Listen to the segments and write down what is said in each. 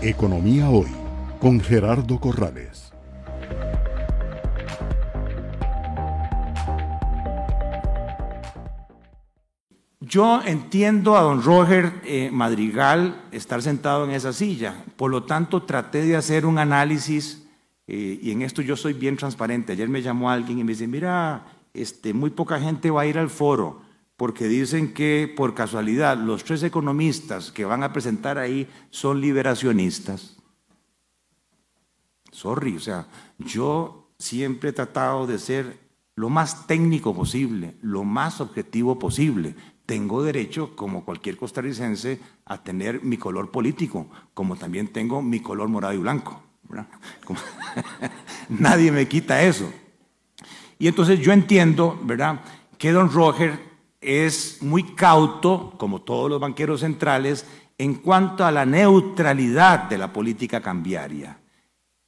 Economía Hoy con Gerardo Corrales. Yo entiendo a don Roger eh, Madrigal estar sentado en esa silla, por lo tanto traté de hacer un análisis eh, y en esto yo soy bien transparente. Ayer me llamó alguien y me dice, mira, este, muy poca gente va a ir al foro porque dicen que por casualidad los tres economistas que van a presentar ahí son liberacionistas. Sorry, o sea, yo siempre he tratado de ser lo más técnico posible, lo más objetivo posible tengo derecho, como cualquier costarricense, a tener mi color político, como también tengo mi color morado y blanco. Nadie me quita eso. Y entonces yo entiendo, ¿verdad?, que don Roger es muy cauto, como todos los banqueros centrales, en cuanto a la neutralidad de la política cambiaria.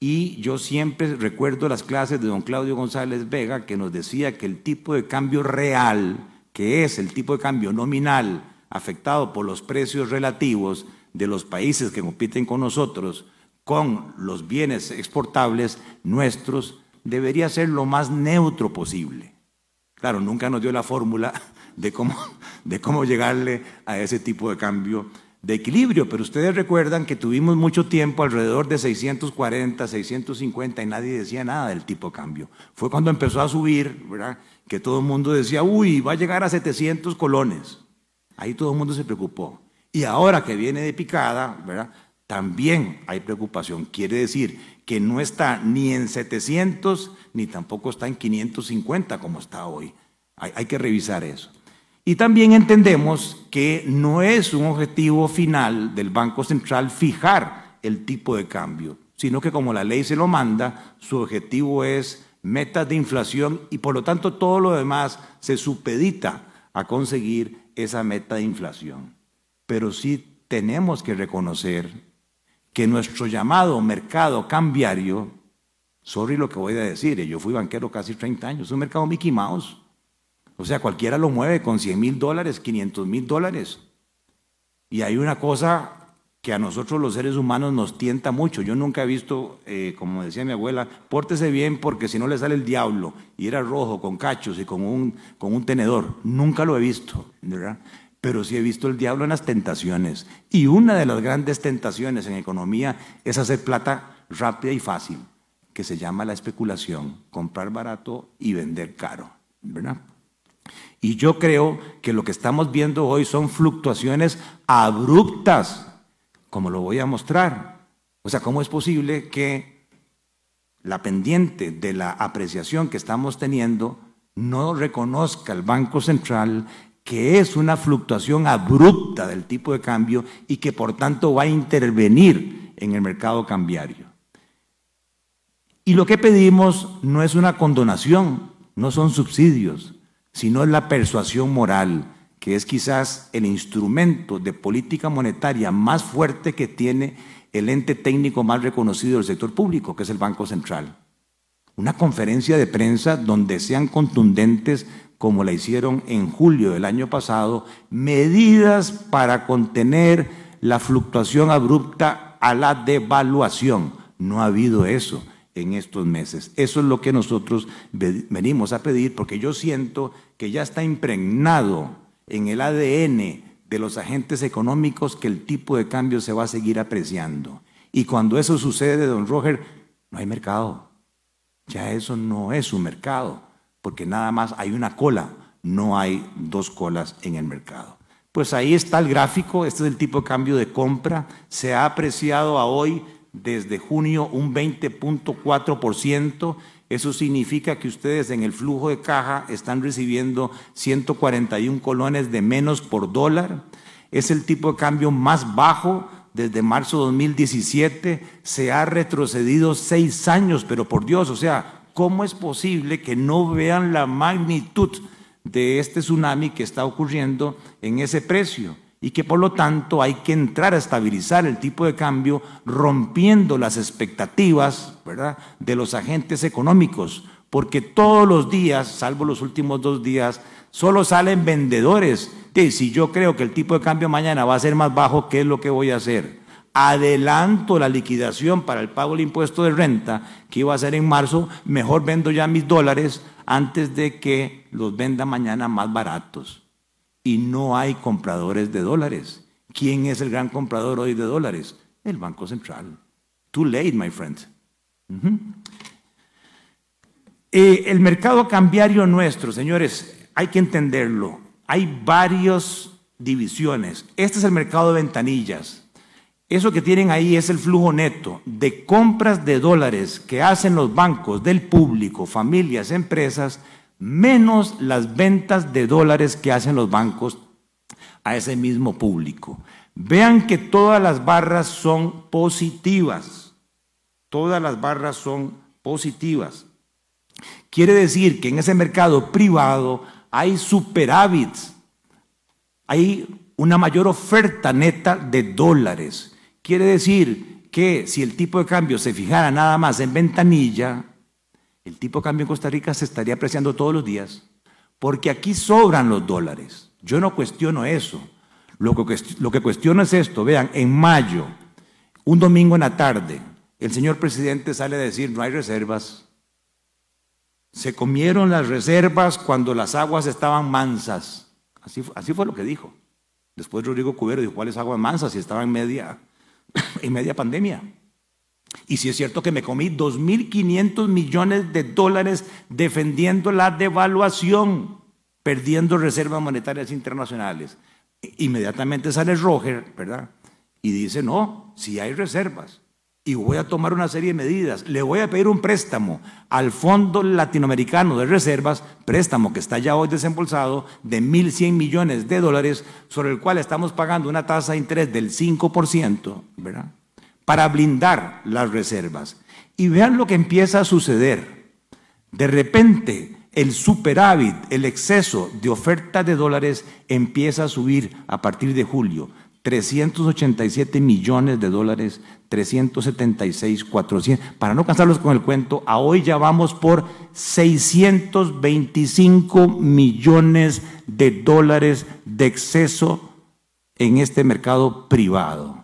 Y yo siempre recuerdo las clases de don Claudio González Vega, que nos decía que el tipo de cambio real, que es el tipo de cambio nominal afectado por los precios relativos de los países que compiten con nosotros con los bienes exportables nuestros, debería ser lo más neutro posible. Claro, nunca nos dio la fórmula de cómo, de cómo llegarle a ese tipo de cambio de equilibrio, pero ustedes recuerdan que tuvimos mucho tiempo, alrededor de 640, 650, y nadie decía nada del tipo de cambio. Fue cuando empezó a subir, ¿verdad? que todo el mundo decía, uy, va a llegar a 700 colones. Ahí todo el mundo se preocupó. Y ahora que viene de picada, ¿verdad? también hay preocupación. Quiere decir que no está ni en 700 ni tampoco está en 550 como está hoy. Hay, hay que revisar eso. Y también entendemos que no es un objetivo final del Banco Central fijar el tipo de cambio, sino que como la ley se lo manda, su objetivo es metas de inflación y por lo tanto todo lo demás se supedita a conseguir esa meta de inflación. Pero sí tenemos que reconocer que nuestro llamado mercado cambiario, sorry lo que voy a decir, yo fui banquero casi 30 años, es un mercado Mickey Mouse. O sea, cualquiera lo mueve con 100 mil dólares, 500 mil dólares. Y hay una cosa que a nosotros los seres humanos nos tienta mucho. Yo nunca he visto, eh, como decía mi abuela, pórtese bien porque si no le sale el diablo y era rojo con cachos y con un, con un tenedor. Nunca lo he visto, ¿verdad? Pero sí he visto el diablo en las tentaciones. Y una de las grandes tentaciones en economía es hacer plata rápida y fácil, que se llama la especulación, comprar barato y vender caro, ¿verdad? Y yo creo que lo que estamos viendo hoy son fluctuaciones abruptas como lo voy a mostrar. O sea, ¿cómo es posible que la pendiente de la apreciación que estamos teniendo no reconozca el Banco Central que es una fluctuación abrupta del tipo de cambio y que por tanto va a intervenir en el mercado cambiario? Y lo que pedimos no es una condonación, no son subsidios, sino es la persuasión moral que es quizás el instrumento de política monetaria más fuerte que tiene el ente técnico más reconocido del sector público, que es el Banco Central. Una conferencia de prensa donde sean contundentes, como la hicieron en julio del año pasado, medidas para contener la fluctuación abrupta a la devaluación. No ha habido eso en estos meses. Eso es lo que nosotros venimos a pedir porque yo siento que ya está impregnado en el ADN de los agentes económicos que el tipo de cambio se va a seguir apreciando. Y cuando eso sucede, don Roger, no hay mercado. Ya eso no es un mercado, porque nada más hay una cola, no hay dos colas en el mercado. Pues ahí está el gráfico, este es el tipo de cambio de compra, se ha apreciado a hoy desde junio un 20.4%, eso significa que ustedes en el flujo de caja están recibiendo 141 colones de menos por dólar. Es el tipo de cambio más bajo desde marzo de 2017. Se ha retrocedido seis años, pero por Dios, o sea, ¿cómo es posible que no vean la magnitud de este tsunami que está ocurriendo en ese precio? Y que por lo tanto hay que entrar a estabilizar el tipo de cambio rompiendo las expectativas ¿verdad? de los agentes económicos, porque todos los días, salvo los últimos dos días, solo salen vendedores. De, si yo creo que el tipo de cambio mañana va a ser más bajo, ¿qué es lo que voy a hacer? adelanto la liquidación para el pago del impuesto de renta que iba a ser en marzo, mejor vendo ya mis dólares antes de que los venda mañana más baratos. Y no hay compradores de dólares. ¿Quién es el gran comprador hoy de dólares? El Banco Central. Too late, my friend. Eh, el mercado cambiario nuestro, señores, hay que entenderlo. Hay varias divisiones. Este es el mercado de ventanillas. Eso que tienen ahí es el flujo neto de compras de dólares que hacen los bancos del público, familias, empresas, menos las ventas de dólares que hacen los bancos a ese mismo público. Vean que todas las barras son positivas. Todas las barras son positivas. Quiere decir que en ese mercado privado hay superávits, hay una mayor oferta neta de dólares. Quiere decir que si el tipo de cambio se fijara nada más en ventanilla, el tipo de cambio en Costa Rica se estaría apreciando todos los días, porque aquí sobran los dólares. Yo no cuestiono eso. Lo que, lo cuestiono es esto. Vean, en mayo, un domingo en la tarde, el señor presidente sale a decir no hay reservas. Se comieron las reservas cuando las aguas estaban mansas. Así, fue lo que dijo. Después Rodrigo Cubero dijo, ¿cuáles aguas mansas? Si estaba en media, en media pandemia. Y si es cierto que me comí 2.500 millones de dólares defendiendo la devaluación, perdiendo reservas monetarias internacionales. Inmediatamente sale Roger, ¿verdad? Y dice, no, si hay reservas y voy a tomar una serie de medidas. Le voy a pedir un préstamo al Fondo Latinoamericano de Reservas, préstamo que está ya hoy desembolsado de 1.100 millones de dólares, sobre el cual estamos pagando una tasa de interés del 5%, ¿verdad? Para blindar las reservas. Y vean lo que empieza a suceder. De repente, el superávit, el exceso de oferta de dólares empieza a subir a partir de julio. 387 millones de dólares, 376, 400. Para no cansarlos con el cuento, a hoy ya vamos por 625 millones de dólares de exceso en este mercado privado.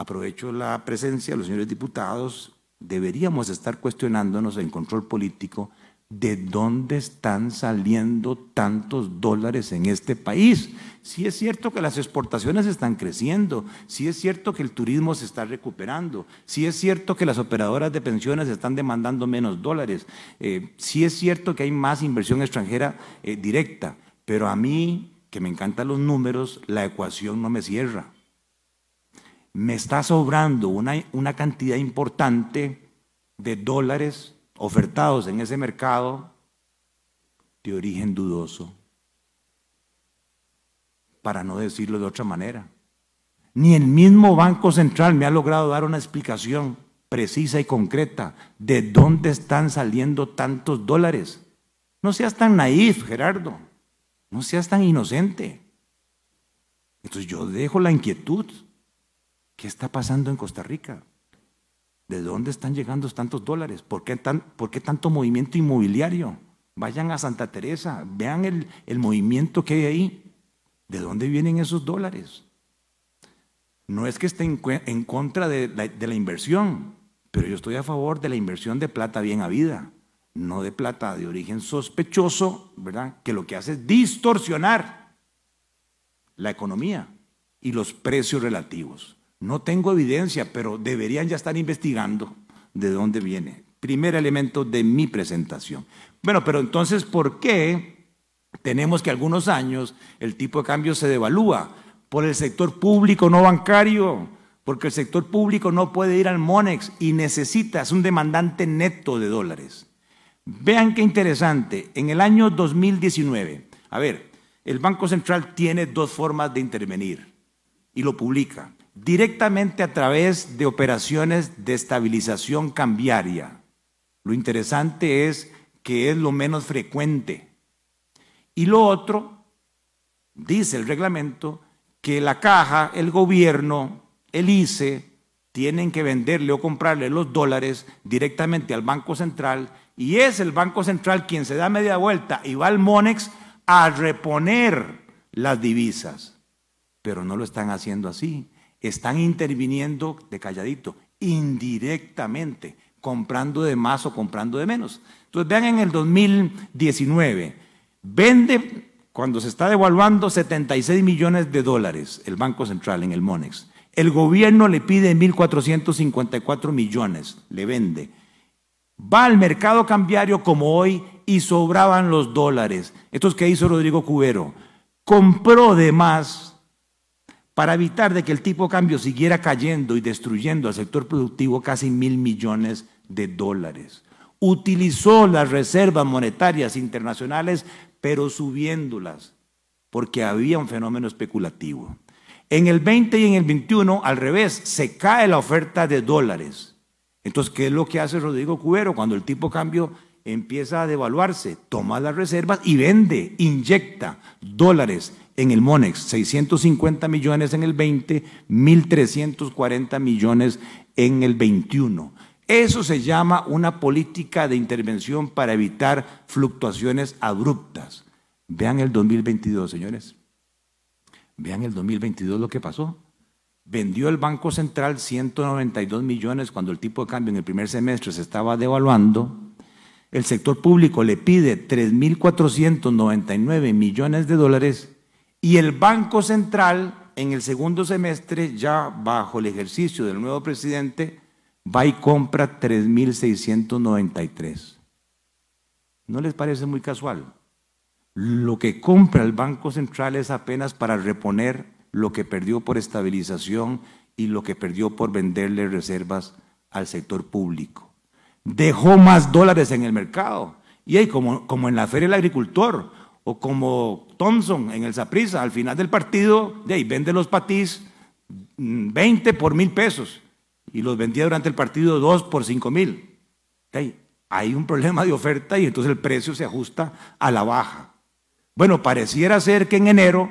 Aprovecho la presencia de los señores diputados. Deberíamos estar cuestionándonos en control político ¿de dónde están saliendo tantos dólares en este país? Si es cierto que las exportaciones están creciendo, si es cierto que el turismo se está recuperando, si es cierto que las operadoras de pensiones están demandando menos dólares, eh, si es cierto que hay más inversión extranjera eh, directa, pero a mí, que me encantan los números, la ecuación no me cierra. Me está sobrando una, una cantidad importante de dólares ofertados en ese mercado de origen dudoso, para no decirlo de otra manera. Ni el mismo Banco Central me ha logrado dar una explicación precisa y concreta de dónde están saliendo tantos dólares. No seas tan naif, Gerardo. No seas tan inocente. Entonces yo dejo la inquietud. ¿Qué está pasando en Costa Rica? ¿De dónde están llegando tantos dólares? ¿Por qué, tanto movimiento inmobiliario? Vayan a Santa Teresa, vean el, movimiento que hay ahí. ¿De dónde vienen esos dólares? No es que esté en, contra de la, de la inversión, pero yo estoy a favor de la inversión de plata bien habida, no de plata de origen sospechoso, ¿verdad? Que lo que hace es distorsionar la economía y los precios relativos. No tengo evidencia, pero deberían ya estar investigando de dónde viene. Primer elemento de mi presentación. Bueno, pero entonces, ¿por qué tenemos que algunos años el tipo de cambio se devalúa? Por el sector público no bancario, porque el sector público no puede ir al Monex y necesita, es un demandante neto de dólares. Vean qué interesante, en el año 2019, a ver, el Banco Central tiene dos formas de intervenir y lo publica directamente a través de operaciones de estabilización cambiaria. Lo interesante es que es lo menos frecuente. Y lo otro, dice el reglamento, que la caja, el gobierno, el ICE, tienen que venderle o comprarle los dólares directamente al Banco Central y es el Banco Central quien se da media vuelta y va al Monex a reponer las divisas. Pero no lo están haciendo así están interviniendo de calladito, indirectamente, comprando de más o comprando de menos. Entonces vean en el 2019, vende cuando se está devaluando 76 millones de dólares el Banco Central en el Monex. El gobierno le pide 1.454 millones, le vende. Va al mercado cambiario como hoy y sobraban los dólares. Esto es que hizo Rodrigo Cubero. Compró de más para evitar de que el tipo de cambio siguiera cayendo y destruyendo al sector productivo casi mil millones de dólares. Utilizó las reservas monetarias internacionales, pero subiéndolas, porque había un fenómeno especulativo. En el 20 y en el 21, al revés, se cae la oferta de dólares. Entonces, ¿qué es lo que hace Rodrigo Cubero cuando el tipo de cambio empieza a devaluarse? Toma las reservas y vende, inyecta dólares en el MONEX, 650 millones en el 20, 1.340 millones en el 21. Eso se llama una política de intervención para evitar fluctuaciones abruptas. Vean el 2022, señores. Vean el 2022 lo que pasó. Vendió el Banco Central 192 millones cuando el tipo de cambio en el primer semestre se estaba devaluando. El sector público le pide 3.499 millones de dólares y el Banco Central en el segundo semestre, ya bajo el ejercicio del nuevo presidente, va y compra 3.693. ¿No les parece muy casual? Lo que compra el Banco Central es apenas para reponer lo que perdió por estabilización y lo que perdió por venderle reservas al sector público. Dejó más dólares en el mercado. Y ahí, como, como en la Feria del Agricultor, o como Thompson en el Saprisa, al final del partido, de ahí vende los patís 20 mm, por mil pesos y los vendía durante el partido 2 por 5 mil. Hay un problema de oferta y entonces el precio se ajusta a la baja. Bueno, pareciera ser que en enero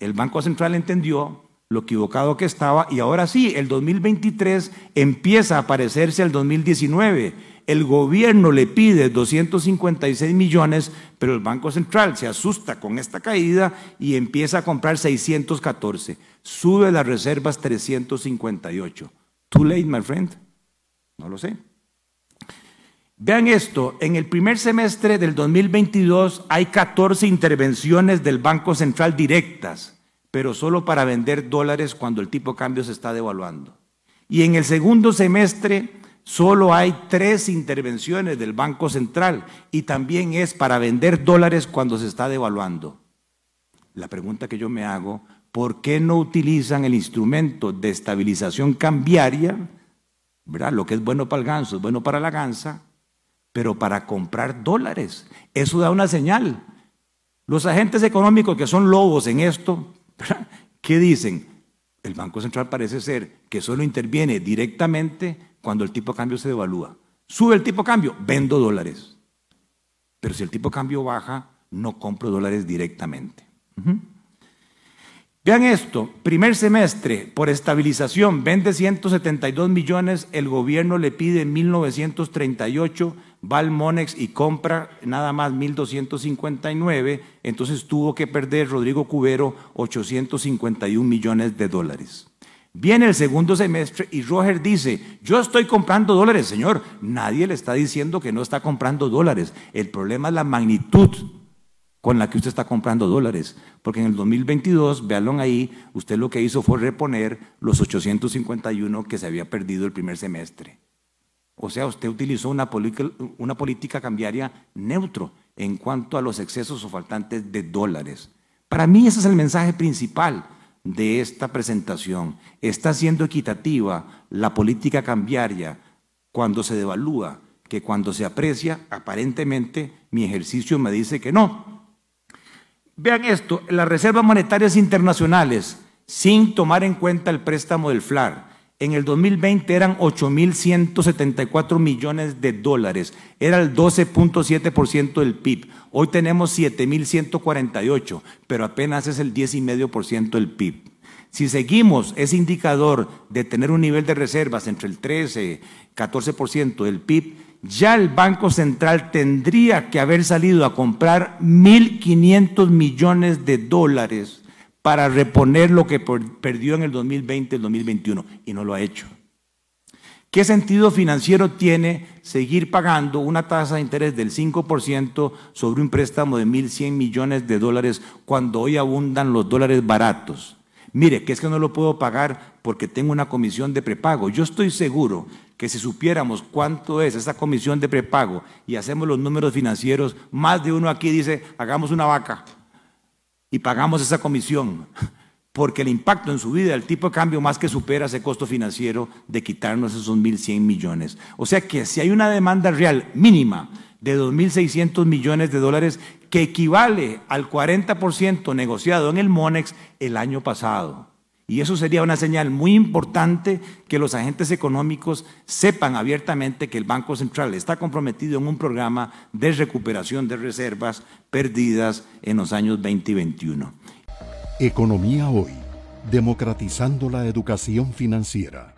el Banco Central entendió lo equivocado que estaba y ahora sí, el 2023 empieza a parecerse al 2019. El gobierno le pide 256 millones, pero el Banco Central se asusta con esta caída y empieza a comprar 614. Sube las reservas 358. Too late, my friend. No lo sé. Vean esto, en el primer semestre del 2022 hay 14 intervenciones del Banco Central directas, pero solo para vender dólares cuando el tipo de cambio se está devaluando. Y en el segundo semestre solo hay tres intervenciones del Banco Central y también es para vender dólares cuando se está devaluando. La pregunta que yo me hago, ¿por qué no utilizan el instrumento de estabilización cambiaria? ¿verdad? Lo que es bueno para el ganso es bueno para la gansa, pero para comprar dólares. Eso da una señal. Los agentes económicos que son lobos en esto, ¿qué dicen? El Banco Central parece ser que solo interviene directamente cuando el tipo de cambio se devalúa. Sube el tipo de cambio, vendo dólares. Pero si el tipo de cambio baja, no compro dólares directamente. Vean esto, primer semestre, por estabilización, vende 172 millones, el gobierno le pide 1938, va al Monex y compra nada más 1259, entonces tuvo que perder Rodrigo Cubero 851 millones de dólares. Viene el segundo semestre y Roger dice, yo estoy comprando dólares, señor. Nadie le está diciendo que no está comprando dólares. El problema es la magnitud con la que usted está comprando dólares. Porque en el 2022, véanlo ahí, usted lo que hizo fue reponer los 851 que se había perdido el primer semestre. O sea, usted utilizó una, una política cambiaria neutro en cuanto a los excesos o faltantes de dólares. Para mí ese es el mensaje principal de esta presentación. Está siendo equitativa la política cambiaria cuando se devalúa, que cuando se aprecia, aparentemente mi ejercicio me dice que no. Vean esto, las reservas monetarias internacionales, sin tomar en cuenta el préstamo del FLAR, en el 2020 eran 8.174 millones de dólares, era el 12.7% del PIB. Hoy tenemos 7.148, pero apenas es el 10,5% del PIB. Si seguimos ese indicador de tener un nivel de reservas entre el 13 14% del PIB, ya el Banco Central tendría que haber salido a comprar 1.500 millones de dólares para reponer lo que perdió en el 2020 y el 2021 y no lo ha hecho. ¿Qué sentido financiero tiene seguir pagando una tasa de interés del 5% sobre un préstamo de 1.100 millones de dólares cuando hoy abundan los dólares baratos? Mire, que es que no lo puedo pagar porque tengo una comisión de prepago. Yo estoy seguro que si supiéramos cuánto es esa comisión de prepago y hacemos los números financieros, más de uno aquí dice, hagamos una vaca y pagamos esa comisión, porque el impacto en su vida, el tipo de cambio más que supera ese costo financiero de quitarnos esos 1.100 millones. O sea que si hay una demanda real mínima de 2.600 millones de dólares, que equivale al 40% negociado en el MONEX el año pasado. Y eso sería una señal muy importante que los agentes económicos sepan abiertamente que el Banco Central está comprometido en un programa de recuperación de reservas perdidas en los años 20 y 21. Economía hoy, democratizando la educación financiera.